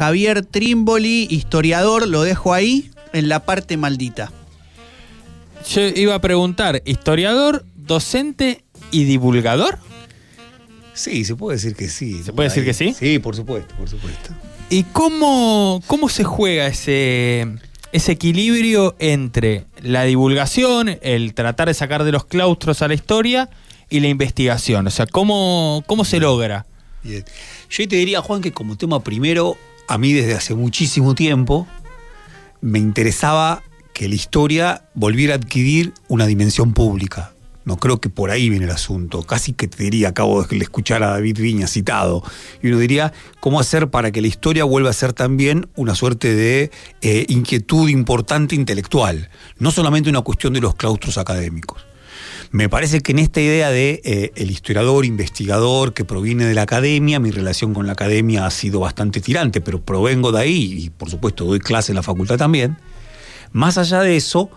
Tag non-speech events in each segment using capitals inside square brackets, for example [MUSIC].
Javier Trimboli, historiador, lo dejo ahí en la parte maldita. Yo iba a preguntar, ¿historiador, docente y divulgador? Sí, se puede decir que sí. ¿Se puede decir que sí? Sí, por supuesto, por supuesto. ¿Y cómo, cómo se juega ese, ese equilibrio entre la divulgación, el tratar de sacar de los claustros a la historia y la investigación? O sea, ¿cómo, cómo se logra? Bien. Yo te diría, Juan, que como tema primero, a mí desde hace muchísimo tiempo me interesaba que la historia volviera a adquirir una dimensión pública. No creo que por ahí viene el asunto. Casi que te diría, acabo de escuchar a David Viña citado, y uno diría, ¿cómo hacer para que la historia vuelva a ser también una suerte de eh, inquietud importante intelectual? No solamente una cuestión de los claustros académicos. Me parece que en esta idea de eh, el historiador, investigador que proviene de la academia, mi relación con la academia ha sido bastante tirante, pero provengo de ahí y por supuesto doy clase en la facultad también. Más allá de eso,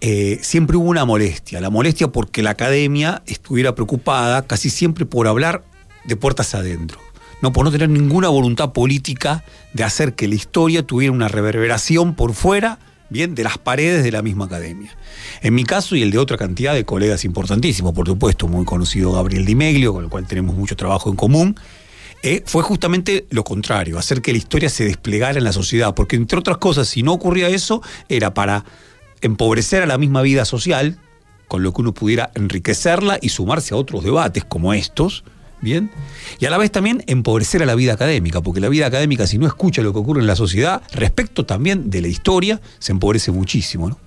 eh, siempre hubo una molestia. La molestia porque la academia estuviera preocupada casi siempre por hablar de puertas adentro. No por no tener ninguna voluntad política de hacer que la historia tuviera una reverberación por fuera, bien, de las paredes de la misma academia. En mi caso y el de otra cantidad de colegas importantísimos, por supuesto, muy conocido Gabriel Di Meglio, con el cual tenemos mucho trabajo en común, eh, fue justamente lo contrario, hacer que la historia se desplegara en la sociedad, porque entre otras cosas, si no ocurría eso, era para empobrecer a la misma vida social, con lo que uno pudiera enriquecerla y sumarse a otros debates como estos, ¿bien? Y a la vez también empobrecer a la vida académica, porque la vida académica, si no escucha lo que ocurre en la sociedad, respecto también de la historia, se empobrece muchísimo, ¿no?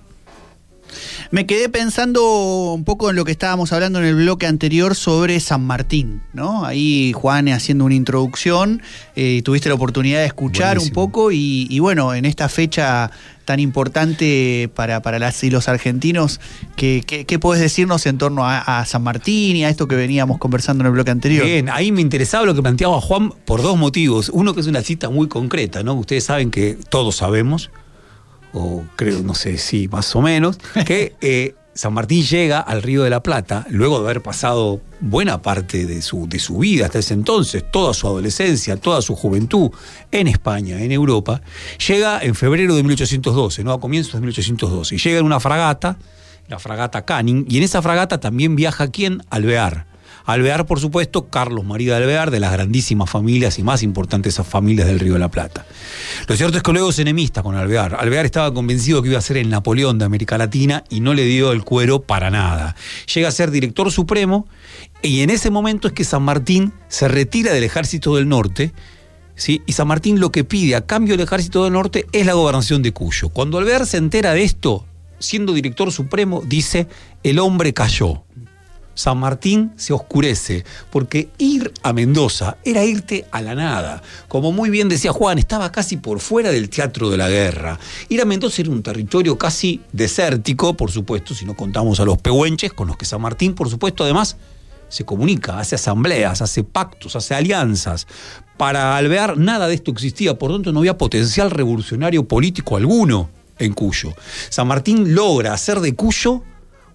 Me quedé pensando un poco en lo que estábamos hablando en el bloque anterior sobre San Martín, ¿no? Ahí Juan haciendo una introducción, eh, tuviste la oportunidad de escuchar un poco y, bueno, en esta fecha tan importante para, para las y los argentinos, ¿qué, qué, podés decirnos en torno a, San Martín y a esto que veníamos conversando en el bloque anterior? Bien, ahí me interesaba lo que planteaba Juan por dos motivos. Uno que es una cita muy concreta, ¿no? Ustedes saben que todos sabemos o creo, no sé si más o menos, que [LAUGHS] eh, San Martín llega al Río de la Plata, luego de haber pasado buena parte de su, de su vida hasta ese entonces, toda su adolescencia, toda su juventud en España, en Europa, llega en febrero de 1812, ¿no? a comienzos de 1812, y llega en una fragata, la fragata Canning, y en esa fragata también viaja quién? Alvear Alvear, por supuesto, Carlos María de Alvear, de las grandísimas familias y más importantes familias del Río de la Plata. Lo cierto es que luego es enemista con Alvear. Alvear estaba convencido que iba a ser el Napoleón de América Latina y no le dio el cuero para nada. Llega a ser director supremo y en ese momento es que San Martín se retira del ejército del norte. ¿Sí? Y San Martín lo que pide a cambio del ejército del norte es la gobernación de Cuyo. Cuando Alvear se entera de esto, siendo director supremo, dice, el hombre cayó. San Martín se oscurece, porque ir a Mendoza era irte a la nada. Como muy bien decía Juan, estaba casi por fuera del teatro de la guerra. Ir a Mendoza era un territorio casi desértico, por supuesto, si no contamos a los pehuenches, con los que San Martín, por supuesto, además se comunica, hace asambleas, hace pactos, hace alianzas. Para alvear nada de esto existía, por tanto no había potencial revolucionario político alguno en Cuyo. San Martín logra hacer de Cuyo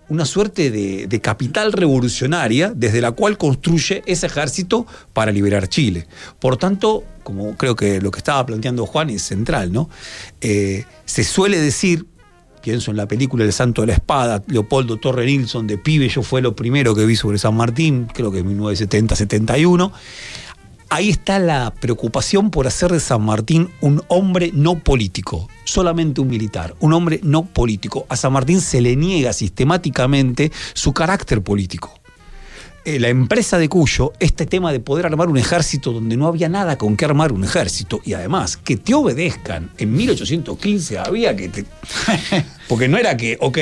una suerte de, capital revolucionaria desde la cual construye ese ejército para liberar Chile. Por tanto, como creo que lo que estaba planteando Juan es central, ¿no? Eh, se suele decir, pienso en la película El Santo de la Espada, Leopoldo Torre Nilsson, de pibe, yo fue lo primero que vi sobre San Martín, creo que en 1970-71 ahí está la preocupación por hacer de San Martín un hombre no político, solamente un militar, un hombre no político. A San Martín se le niega sistemáticamente su carácter político. Eh, la empresa de Cuyo, este tema de poder armar un ejército donde no había nada con qué armar un ejército y además que te obedezcan. En 1815 había que te... [LAUGHS] Porque no era que, ok,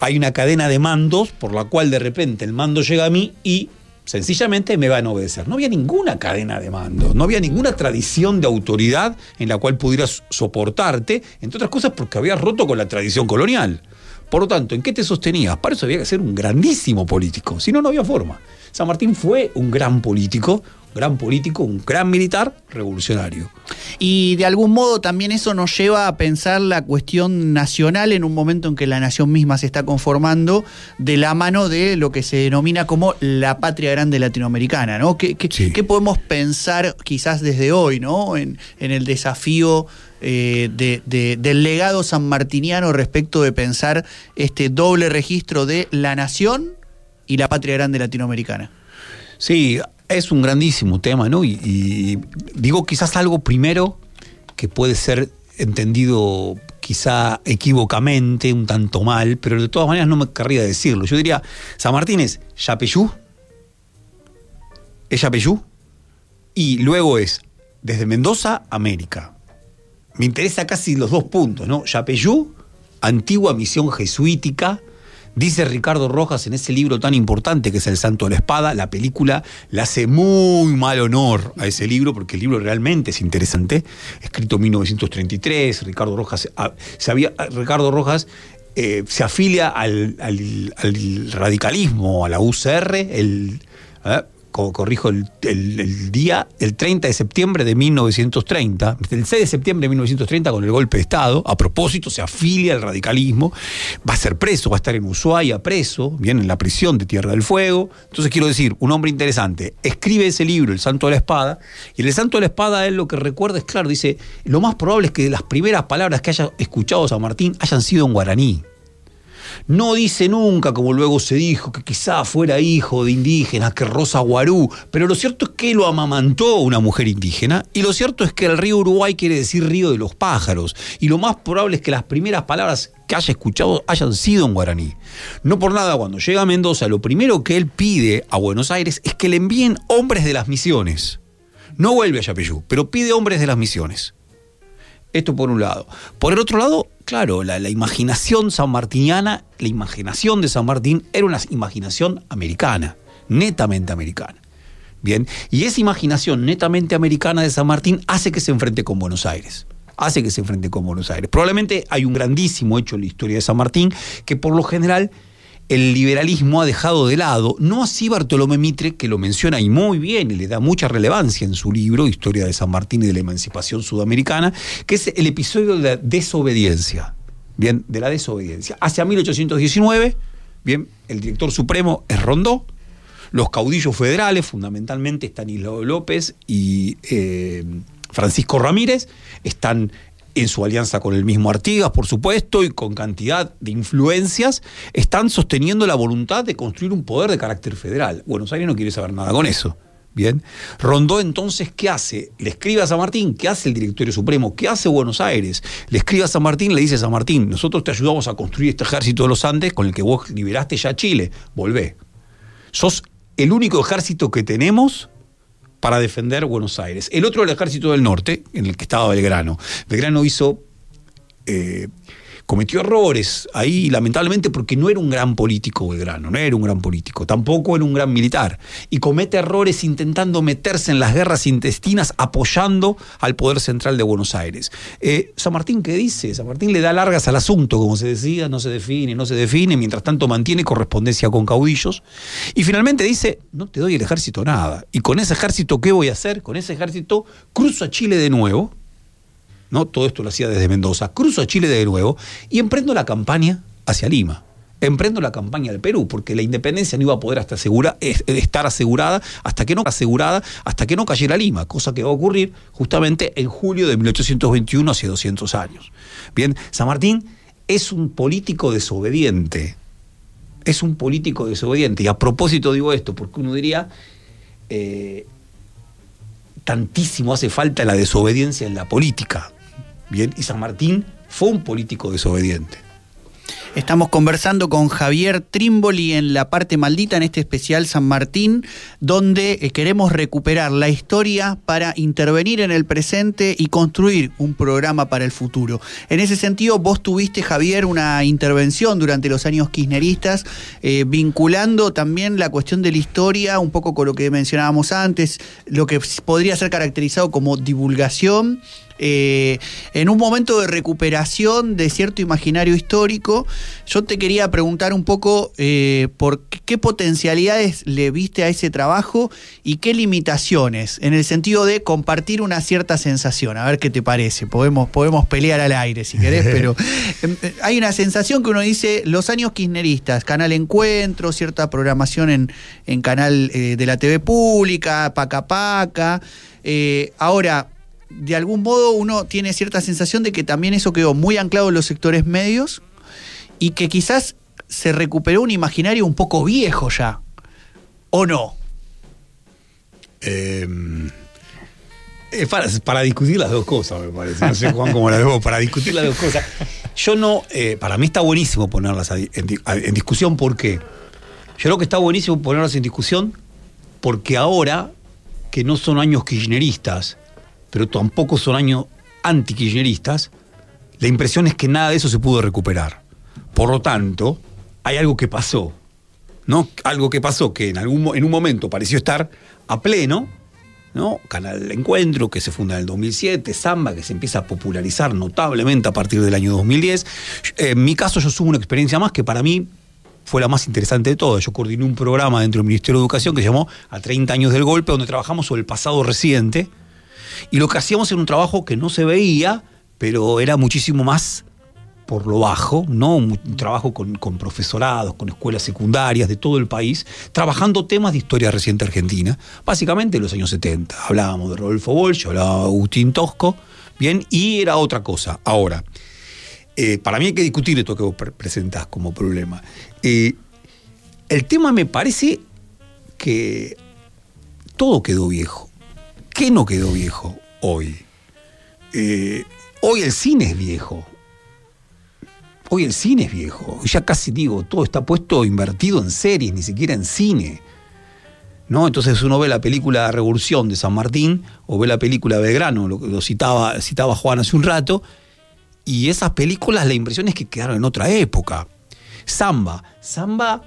hay una cadena de mandos por la cual de repente el mando llega a mí y sencillamente me van a obedecer. No había ninguna cadena de mando, no había ninguna tradición de autoridad en la cual pudieras soportarte, entre otras cosas porque habías roto con la tradición colonial. Por lo tanto, ¿en qué te sostenías? Para eso había que ser un grandísimo político, si no, no había forma. San Martín fue un gran político, gran político, un gran militar revolucionario. Y de algún modo también eso nos lleva a pensar la cuestión nacional en un momento en que la nación misma se está conformando de la mano de lo que se denomina como la patria grande latinoamericana, ¿no? ¿Qué, podemos pensar quizás desde hoy, ¿no? En, el desafío eh, del legado sanmartiniano respecto de pensar este doble registro de la nación y la patria grande latinoamericana. Sí, es un grandísimo tema, ¿no? Y, digo quizás algo primero que puede ser entendido quizá equivocamente, un tanto mal, pero de todas maneras no me querría decirlo. Yo diría, San Martín es Yapeyú, es Yapeyú, y luego es desde Mendoza, América. Me interesa casi los dos puntos, ¿no? Yapeyú, antigua misión jesuítica, Dice Ricardo Rojas en ese libro tan importante que es El Santo de la Espada, la película le hace muy mal honor a ese libro porque el libro realmente es interesante, escrito en 1933, Ricardo Rojas, ah, había, Ricardo Rojas eh, se afilia al, radicalismo, a la UCR, el, ¿eh? Corrijo el, día, el 30 de septiembre de 1930, el 6 de septiembre de 1930 con el golpe de Estado, a propósito se afilia al radicalismo, va a ser preso, va a estar en Ushuaia preso, viene en la prisión de Tierra del Fuego. Entonces quiero decir, un hombre interesante, escribe ese libro, El Santo de la Espada, y El Santo de la Espada él lo que recuerda es claro, dice, lo más probable es que las primeras palabras que haya escuchado San Martín hayan sido en guaraní. No dice nunca, como luego se dijo, que quizá fuera hijo de indígenas, que Rosa Guarú, pero lo cierto es que lo amamantó una mujer indígena, y lo cierto es que el río Uruguay quiere decir río de los pájaros, y lo más probable es que las primeras palabras que haya escuchado hayan sido en guaraní. No por nada, cuando llega a Mendoza, lo primero que él pide a Buenos Aires es que le envíen hombres de las misiones. No vuelve a Yapeyú, pero pide hombres de las misiones. Esto por un lado. Por el otro lado, claro, la, imaginación sanmartiniana, la imaginación de San Martín era una imaginación americana, netamente americana. Bien, y esa imaginación netamente americana de San Martín hace que se enfrente con Buenos Aires. Hace que se enfrente con Buenos Aires. Probablemente hay un grandísimo hecho en la historia de San Martín que por lo general el liberalismo ha dejado de lado, no así Bartolomé Mitre, que lo menciona y muy bien y le da mucha relevancia en su libro, Historia de San Martín y de la Emancipación Sudamericana, que es el episodio de la desobediencia. Bien, de la desobediencia. Hacia 1819, bien, el director supremo es Rondó, los caudillos federales, fundamentalmente Estanislao López y eh, Francisco Ramírez, están en su alianza con el mismo Artigas, por supuesto, y con cantidad de influencias, están sosteniendo la voluntad de construir un poder de carácter federal. Buenos Aires no quiere saber nada con eso. Bien. Rondó entonces, ¿qué hace? Le escribe a San Martín, ¿qué hace el Directorio Supremo? ¿Qué hace Buenos Aires? Le escribe a San Martín, le dice a San Martín, nosotros te ayudamos a construir este ejército de los Andes con el que vos liberaste ya Chile. Volvé. Sos el único ejército que tenemos para defender Buenos Aires. El otro el ejército del norte, en el que estaba Belgrano. Belgrano hizo eh, cometió errores ahí, lamentablemente, porque no era un gran político Belgrano, no era un gran político, tampoco era un gran militar. Y comete errores intentando meterse en las guerras intestinas, apoyando al poder central de Buenos Aires. Eh, San Martín, ¿qué dice? San Martín le da largas al asunto, como se decía, no se define, no se define, mientras tanto mantiene correspondencia con caudillos. Y finalmente dice, no te doy el ejército nada. Y con ese ejército, ¿qué voy a hacer? Con ese ejército cruzo a Chile de nuevo ¿no? Todo esto lo hacía desde Mendoza. Cruzo a Chile de nuevo y emprendo la campaña hacia Lima. Emprendo la campaña del Perú, porque la independencia no iba a poder hasta estar asegurada hasta que no asegurada hasta que no cayera Lima, cosa que va a ocurrir justamente en julio de 1821, hace 200 años. Bien, San Martín es un político desobediente. Es un político desobediente. Y a propósito digo esto, porque uno diría, eh, tantísimo hace falta la desobediencia en la política. Bien, y San Martín fue un político desobediente. Estamos conversando con Javier Trimboli en la parte maldita, en este especial San Martín, donde eh, queremos recuperar la historia para intervenir en el presente y construir un programa para el futuro. En ese sentido, vos tuviste, Javier, una intervención durante los años kirchneristas, eh, vinculando también la cuestión de la historia, un poco con lo que mencionábamos antes, lo que podría ser caracterizado como divulgación Eh, en un momento de recuperación de cierto imaginario histórico, yo te quería preguntar un poco eh, por qué potencialidades le viste a ese trabajo y qué limitaciones, en el sentido de compartir una cierta sensación. A ver qué te parece. Podemos, podemos pelear al aire si querés, [LAUGHS] pero em, eh, hay una sensación que uno dice, los años kirchneristas, Canal Encuentro, cierta programación en, en canal de la TV pública, Paca Paca. ahora, de algún modo uno tiene cierta sensación de que también eso quedó muy anclado en los sectores medios y que quizás se recuperó un imaginario un poco viejo ya. ¿O no? Em, para, discutir las dos cosas, me parece. No sé, Juan, cómo la veo, para discutir las dos cosas. Yo no, eh, para mí está buenísimo ponerlas en, en discusión porque yo creo que está buenísimo ponerlas en discusión porque ahora, que no son años kirchneristas, pero tampoco son años anti-kirchneristas, la impresión es que nada de eso se pudo recuperar. Por lo tanto, hay algo que pasó, ¿no? Algo que pasó que en, algún, en un momento pareció estar a pleno, ¿no? Canal de Encuentro, que se funda en el 2007, Samba, que se empieza a popularizar notablemente a partir del año 2010. En mi caso, yo subo una experiencia más que para mí fue la más interesante de todas. Yo coordiné un programa dentro del Ministerio de Educación que se llamó A 30 años del golpe, donde trabajamos sobre el pasado reciente, y lo que hacíamos era un trabajo que no se veía, pero era muchísimo más por lo bajo, ¿no? Un, trabajo con, profesorados, con escuelas secundarias de todo el país, trabajando temas de historia reciente argentina, básicamente en los años 70. Hablábamos de Rodolfo Walsh, hablaba de Agustín Tosco, bien, y era otra cosa. Ahora, eh, para mí hay que discutir esto que vos presentás como problema. Eh, el tema me parece que todo quedó viejo. ¿Qué no quedó viejo hoy? Eh, hoy el cine es viejo. Hoy el cine es viejo. Ya casi digo, todo está puesto invertido en series, ni siquiera en cine. ¿No? Entonces uno ve la película Revolución de San Martín o ve la película Belgrano, lo, lo citaba, citaba Juan hace un rato, y esas películas la impresión es que quedaron en otra época. Samba. Samba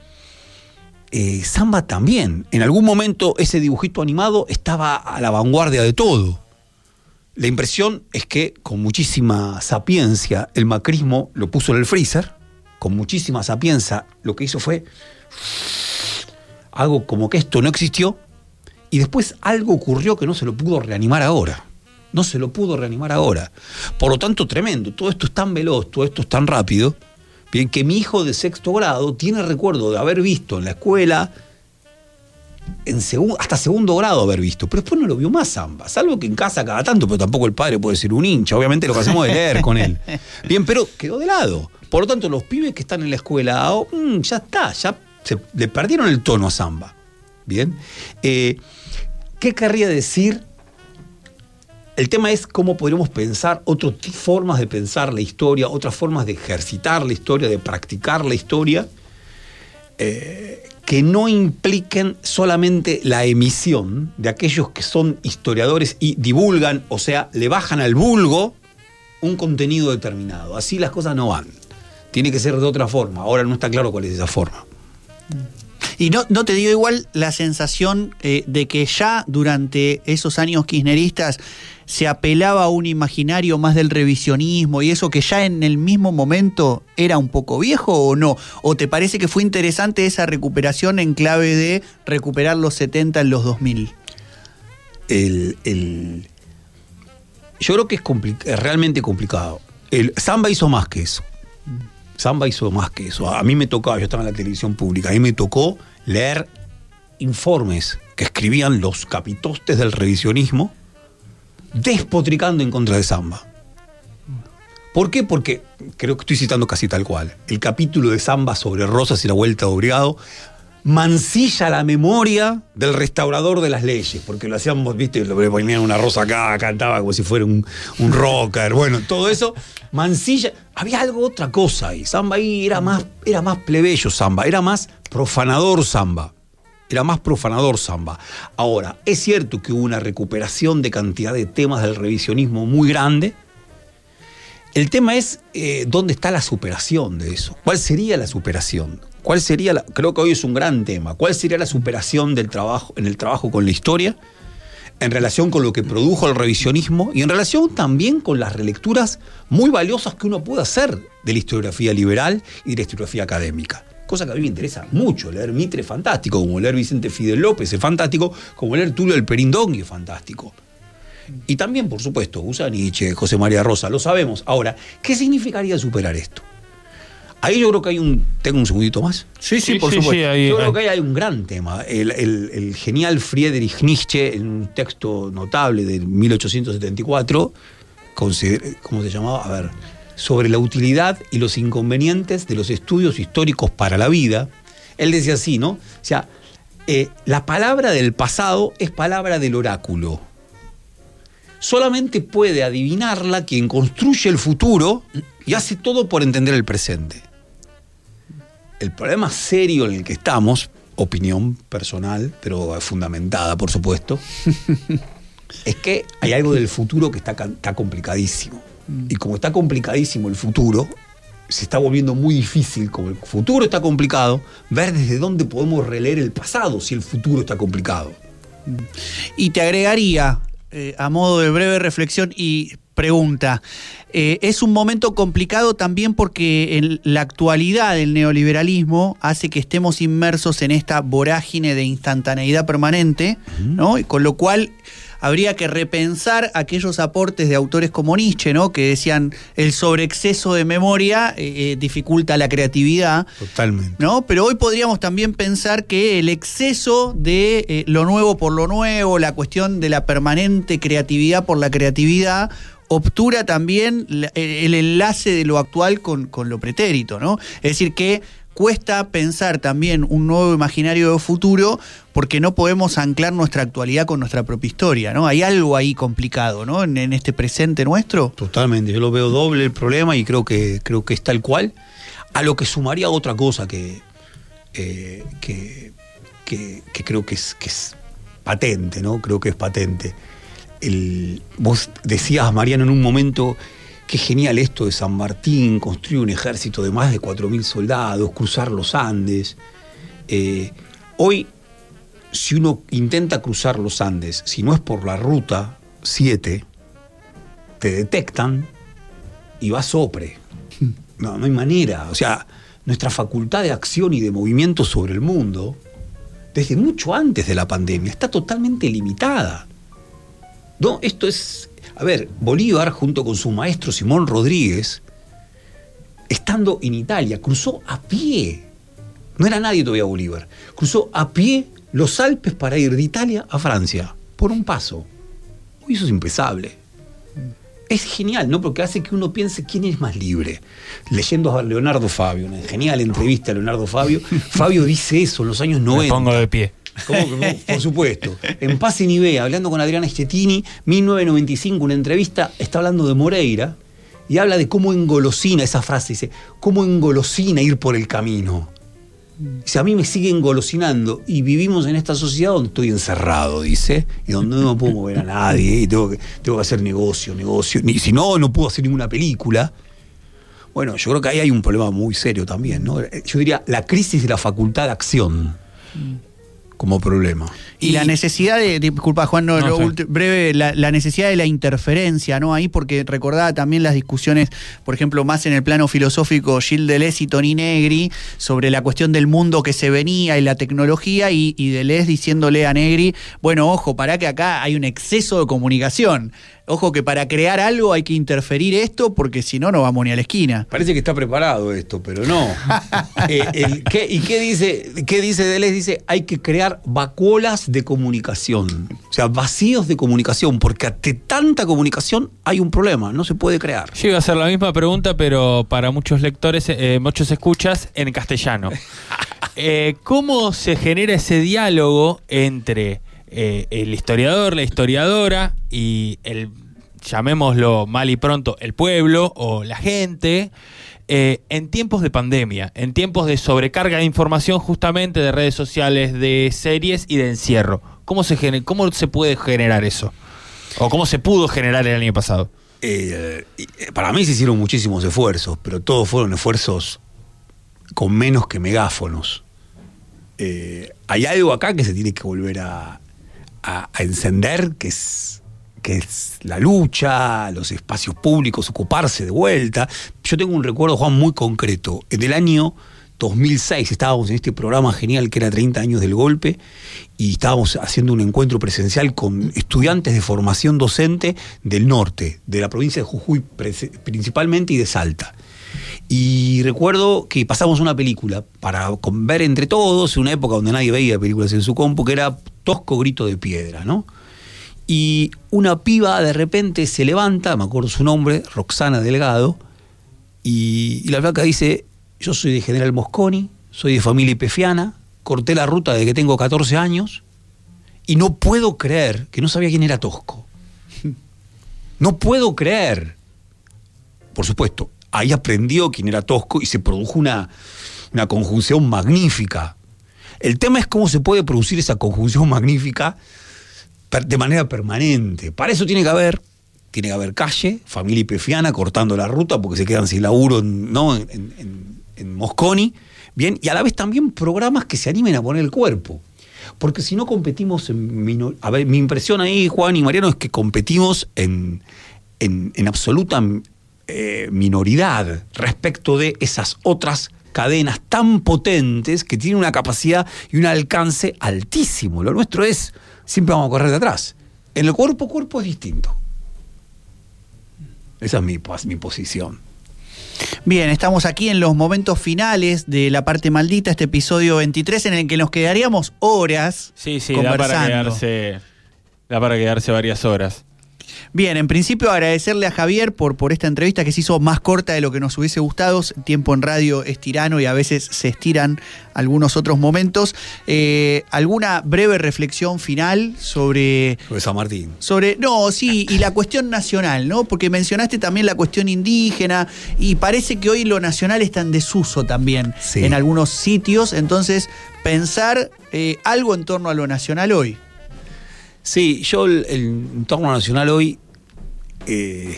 eh, Samba también. En algún momento ese dibujito animado estaba a la vanguardia de todo. La impresión es que con muchísima sapiencia el macrismo lo puso en el freezer, con muchísima sapiencia lo que hizo fue algo como que esto no existió y después algo ocurrió que no se lo pudo reanimar ahora. No se lo pudo reanimar ahora. Por lo tanto, tremendo. Todo esto es tan veloz, todo esto es tan rápido Bien, que mi hijo de sexto grado tiene recuerdo de haber visto en la escuela, en hasta segundo grado haber visto, pero después no lo vio más Samba, salvo que en casa cada tanto, pero tampoco el padre puede ser un hincha, obviamente lo que hacemos es leer con él. [LAUGHS] Bien, pero quedó de lado. Por lo tanto, los pibes que están en la escuela, oh, mm, ya está, ya se, le perdieron el tono a Samba. Bien. Eh, ¿Qué querría decir el tema es cómo podríamos pensar otras formas de pensar la historia, otras formas de ejercitar la historia, de practicar la historia, eh, que no impliquen solamente la emisión de aquellos que son historiadores y divulgan, o sea, le bajan al vulgo un contenido determinado. Así las cosas no van. Tiene que ser de otra forma. Ahora no está claro cuál es esa forma. Y no, no te dio igual la sensación eh, de que ya durante esos años kirchneristas se apelaba a un imaginario más del revisionismo y eso que ya en el mismo momento era un poco viejo o no? ¿O te parece que fue interesante esa recuperación en clave de recuperar los 70 en los 2000? El, Yo creo que es, realmente complicado. El Samba hizo más que eso. Samba hizo más que eso. A mí me tocaba, yo estaba en la televisión pública, a mí me tocó leer informes que escribían los capitostes del revisionismo despotricando en contra de Samba. ¿Por qué? Porque creo que estoy citando casi tal cual. El capítulo de Samba sobre Rosas y la Vuelta de Obligado mancilla la memoria del restaurador de las leyes, porque lo hacíamos, viste, lo ponían una rosa acá, cantaba como si fuera un, rocker, bueno, todo eso, mancilla. Había algo, otra cosa ahí. Samba ahí era más, era más plebeyo Samba, era más profanador Samba era más profanador samba. Ahora, es cierto que hubo una recuperación de cantidad de temas del revisionismo muy grande. El tema es eh, dónde está la superación de eso. ¿Cuál sería la superación? ¿Cuál sería la, creo que hoy es un gran tema. ¿Cuál sería la superación del trabajo en el trabajo con la historia? en relación con lo que produjo el revisionismo y en relación también con las relecturas muy valiosas que uno puede hacer de la historiografía liberal y de la historiografía académica. Cosa que a mí me interesa mucho, leer Mitre es fantástico, como leer Vicente Fidel López es fantástico, como leer Tulio el Perindón es fantástico. Y también, por supuesto, usa Nietzsche, José María Rosa, lo sabemos. Ahora, ¿qué significaría superar esto? Ahí yo creo que hay un. ¿Tengo un segundito más? Sí, sí, por supuesto. yo creo que ahí hay un gran tema. El, genial Friedrich Nietzsche, en un texto notable de 1874, ¿cómo se llamaba? A ver. Sobre la utilidad y los inconvenientes de los estudios históricos para la vida. Él decía así, ¿no? O sea, eh, la palabra del pasado es palabra del oráculo solamente puede adivinarla quien construye el futuro y hace todo por entender el presente. El problema serio en el que estamos, opinión personal, pero fundamentada, por supuesto, [LAUGHS] es que hay algo del futuro que está, está complicadísimo. Y como está complicadísimo el futuro, se está volviendo muy difícil, como el futuro está complicado, ver desde dónde podemos releer el pasado si el futuro está complicado. Y te agregaría, eh, a modo de breve reflexión y pregunta, eh, es un momento complicado también porque en la actualidad el neoliberalismo hace que estemos inmersos en esta vorágine de instantaneidad permanente, ¿no? Y con lo cual habría que repensar aquellos aportes de autores como Nietzsche, ¿no? Que decían el sobreexceso de memoria eh, eh, dificulta la creatividad. Totalmente. ¿no? Pero hoy podríamos también pensar que el exceso de eh, lo nuevo por lo nuevo, la cuestión de la permanente creatividad por la creatividad, obtura también el enlace de lo actual con, con lo pretérito, ¿no? Es decir, que cuesta pensar también un nuevo imaginario de futuro porque no podemos anclar nuestra actualidad con nuestra propia historia, ¿no? Hay algo ahí complicado, ¿no? En, este presente nuestro. Totalmente, yo lo veo doble el problema y creo que, creo que es tal cual. A lo que sumaría otra cosa que, eh, que, creo que es, que es patente, ¿no? Creo que es patente. El, vos decías, Mariano, en un momento Qué genial esto de San Martín, construir un ejército de más de 4.000 soldados, cruzar los Andes. Eh, hoy, si uno intenta cruzar los Andes, si no es por la ruta 7, te detectan y vas sopre. No, no hay manera. O sea, nuestra facultad de acción y de movimiento sobre el mundo, desde mucho antes de la pandemia, está totalmente limitada. No, esto es a ver, Bolívar, junto con su maestro Simón Rodríguez, estando en Italia, cruzó a pie. No era nadie todavía Bolívar. Cruzó a pie los Alpes para ir de Italia a Francia, por un paso. Hoy eso es impensable. Es genial, ¿no? Porque hace que uno piense quién es más libre. Leyendo a Leonardo Fabio, una genial entrevista a Leonardo Fabio, [LAUGHS] Fabio dice eso en los años 90. Me pongo de pie. Por supuesto. En Paz y Nive, hablando con Adriana Stetini, 1995, una entrevista, está hablando de Moreira y habla de cómo engolosina, esa frase dice, cómo engolosina ir por el camino. Dice, a mí me sigue engolosinando y vivimos en esta sociedad donde estoy encerrado, dice, y donde no puedo mover a nadie y tengo que, tengo que hacer negocio, negocio. Ni, si no, no puedo hacer ninguna película. Bueno, yo creo que ahí hay un problema muy serio también, ¿no? Yo diría la crisis de la facultad de acción como problema. Y, la necesidad de, disculpa Juan, no, breve, la, necesidad de la interferencia, ¿no? Ahí porque recordaba también las discusiones, por ejemplo, más en el plano filosófico, Gilles Deleuze y Tony Negri, sobre la cuestión del mundo que se venía y la tecnología, y, y Deleuze diciéndole a Negri, bueno, ojo, para que acá hay un exceso de comunicación. Ojo que para crear algo hay que interferir esto porque si no, no vamos ni a la esquina. Parece que está preparado esto, pero no. [LAUGHS] Eh, ¿Y qué dice, qué dice Deleuze? Dice, hay que crear vacuolas de comunicación. O sea, vacíos de comunicación, porque ante tanta comunicación hay un problema, no se puede crear. Yo iba a hacer la misma pregunta, pero para muchos lectores, eh, muchos escuchas, en castellano. [LAUGHS] Eh, ¿Cómo se genera ese diálogo entre eh, el historiador, la historiadora y el, llamémoslo mal y pronto, el pueblo o la gente, eh, en tiempos de pandemia, en tiempos de sobrecarga de información justamente de redes sociales, de series y de encierro. ¿Cómo se, cómo se puede generar eso? ¿O cómo se pudo generar el año pasado? Eh, para mí se hicieron muchísimos esfuerzos, pero todos fueron esfuerzos con menos que megáfonos. hay algo acá que se tiene que volver a, a, a encender, que es, que es la lucha, los espacios públicos, ocuparse de vuelta. Yo tengo un recuerdo, Juan, muy concreto. En el año 2006 estábamos en este programa genial que era 30 años del golpe y estábamos haciendo un encuentro presencial con estudiantes de formación docente del norte, de la provincia de Jujuy principalmente y de Salta. Y recuerdo que pasamos una película para ver entre todos, una época donde nadie veía películas en su compu, que era Tosco Grito de Piedra, ¿no? Y una piba de repente se levanta, me acuerdo su nombre, Roxana Delgado, y, la placa dice, yo soy de General Mosconi, soy de familia ipefiana, corté la ruta desde que tengo 14 años, y no puedo creer que no sabía quién era Tosco. No puedo creer. Por supuesto, ahí aprendió quién era Tosco y se produjo una, una conjunción magnífica. El tema es cómo se puede producir esa conjunción magnífica de manera permanente. Para eso tiene que haber, tiene que haber calle, familia ipefiana cortando la ruta porque se quedan sin laburo ¿no? en, Mosconi, bien, y a la vez también programas que se animen a poner el cuerpo. Porque si no competimos en A ver, mi impresión ahí, Juan y Mariano, es que competimos en, en, en absoluta eh, minoridad respecto de esas otras cadenas tan potentes que tienen una capacidad y un alcance altísimo. Lo nuestro es, siempre vamos a correr de atrás. En el cuerpo cuerpo es distinto. Esa es mi, mi posición. Bien, estamos aquí en los momentos finales de la parte maldita, este episodio 23, en el que nos quedaríamos horas. Sí, sí, da para quedarse, da para quedarse varias horas. Bien, en principio agradecerle a Javier por, por esta entrevista que se hizo más corta de lo que nos hubiese gustado. Tiempo en radio es tirano y a veces se estiran algunos otros momentos. Eh, ¿Alguna breve reflexión final sobre... Sobre San Martín. Sobre, no, sí, y la cuestión nacional, ¿no? Porque mencionaste también la cuestión indígena y parece que hoy lo nacional está en desuso también en algunos sitios. Entonces, pensar eh, algo en torno a lo nacional hoy. Sí, yo el, entorno nacional hoy, eh,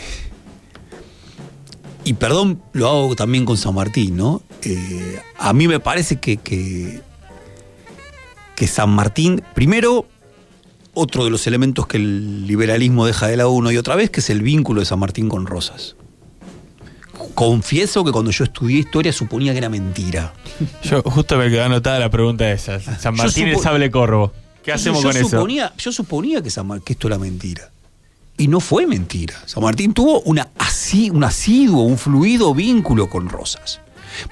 y perdón, lo hago también con San Martín, ¿no? Eh, a mí me parece que, que, San Martín, primero, otro de los elementos que el liberalismo deja de la uno y otra vez, que es el vínculo de San Martín con Rosas. Confieso que cuando yo estudié historia suponía que era mentira. Yo justo me quedé anotada la pregunta esa. San Martín es sable corvo. ¿Qué hacemos con eso? Yo suponía que, esto era mentira. Y no fue mentira. San Martín tuvo una así, un asiduo, un fluido vínculo con Rosas.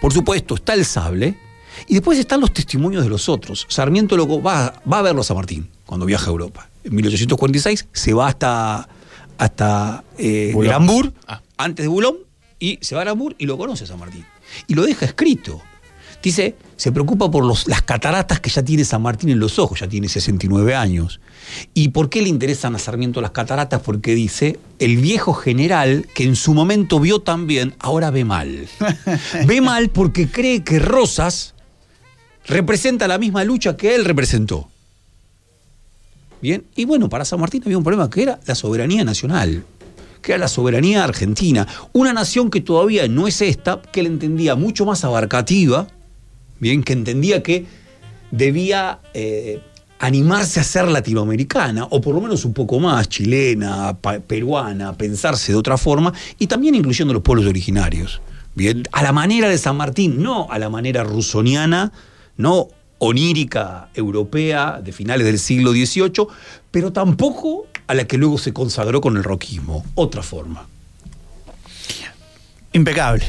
Por supuesto, está el sable. Y después están los testimonios de los otros. Sarmiento lo, va, va a verlo a San Martín cuando viaja a Europa. En 1846 se va hasta, hasta eh, ah. antes de Boulogne, y se va a Arambur y lo conoce a San Martín. Y lo deja escrito. Dice, se preocupa por los, las cataratas que ya tiene San Martín en los ojos, ya tiene 69 años. ¿Y por qué le interesan a Sarmiento las cataratas? Porque dice, el viejo general que en su momento vio tan bien, ahora ve mal. [LAUGHS] ve mal porque cree que Rosas representa la misma lucha que él representó. Bien, y bueno, para San Martín había un problema que era la soberanía nacional que era la soberanía argentina, una nación que todavía no es esta, que le entendía mucho más abarcativa, bien, que entendía que debía eh, animarse a ser latinoamericana, o por lo menos un poco más chilena, peruana, pensarse de otra forma, y también incluyendo los pueblos originarios. Bien, a la manera de San Martín, no a la manera rusoniana, no onírica europea de finales del siglo XVIII, pero tampoco a la que luego se consagró con el roquismo, otra forma. Impecable.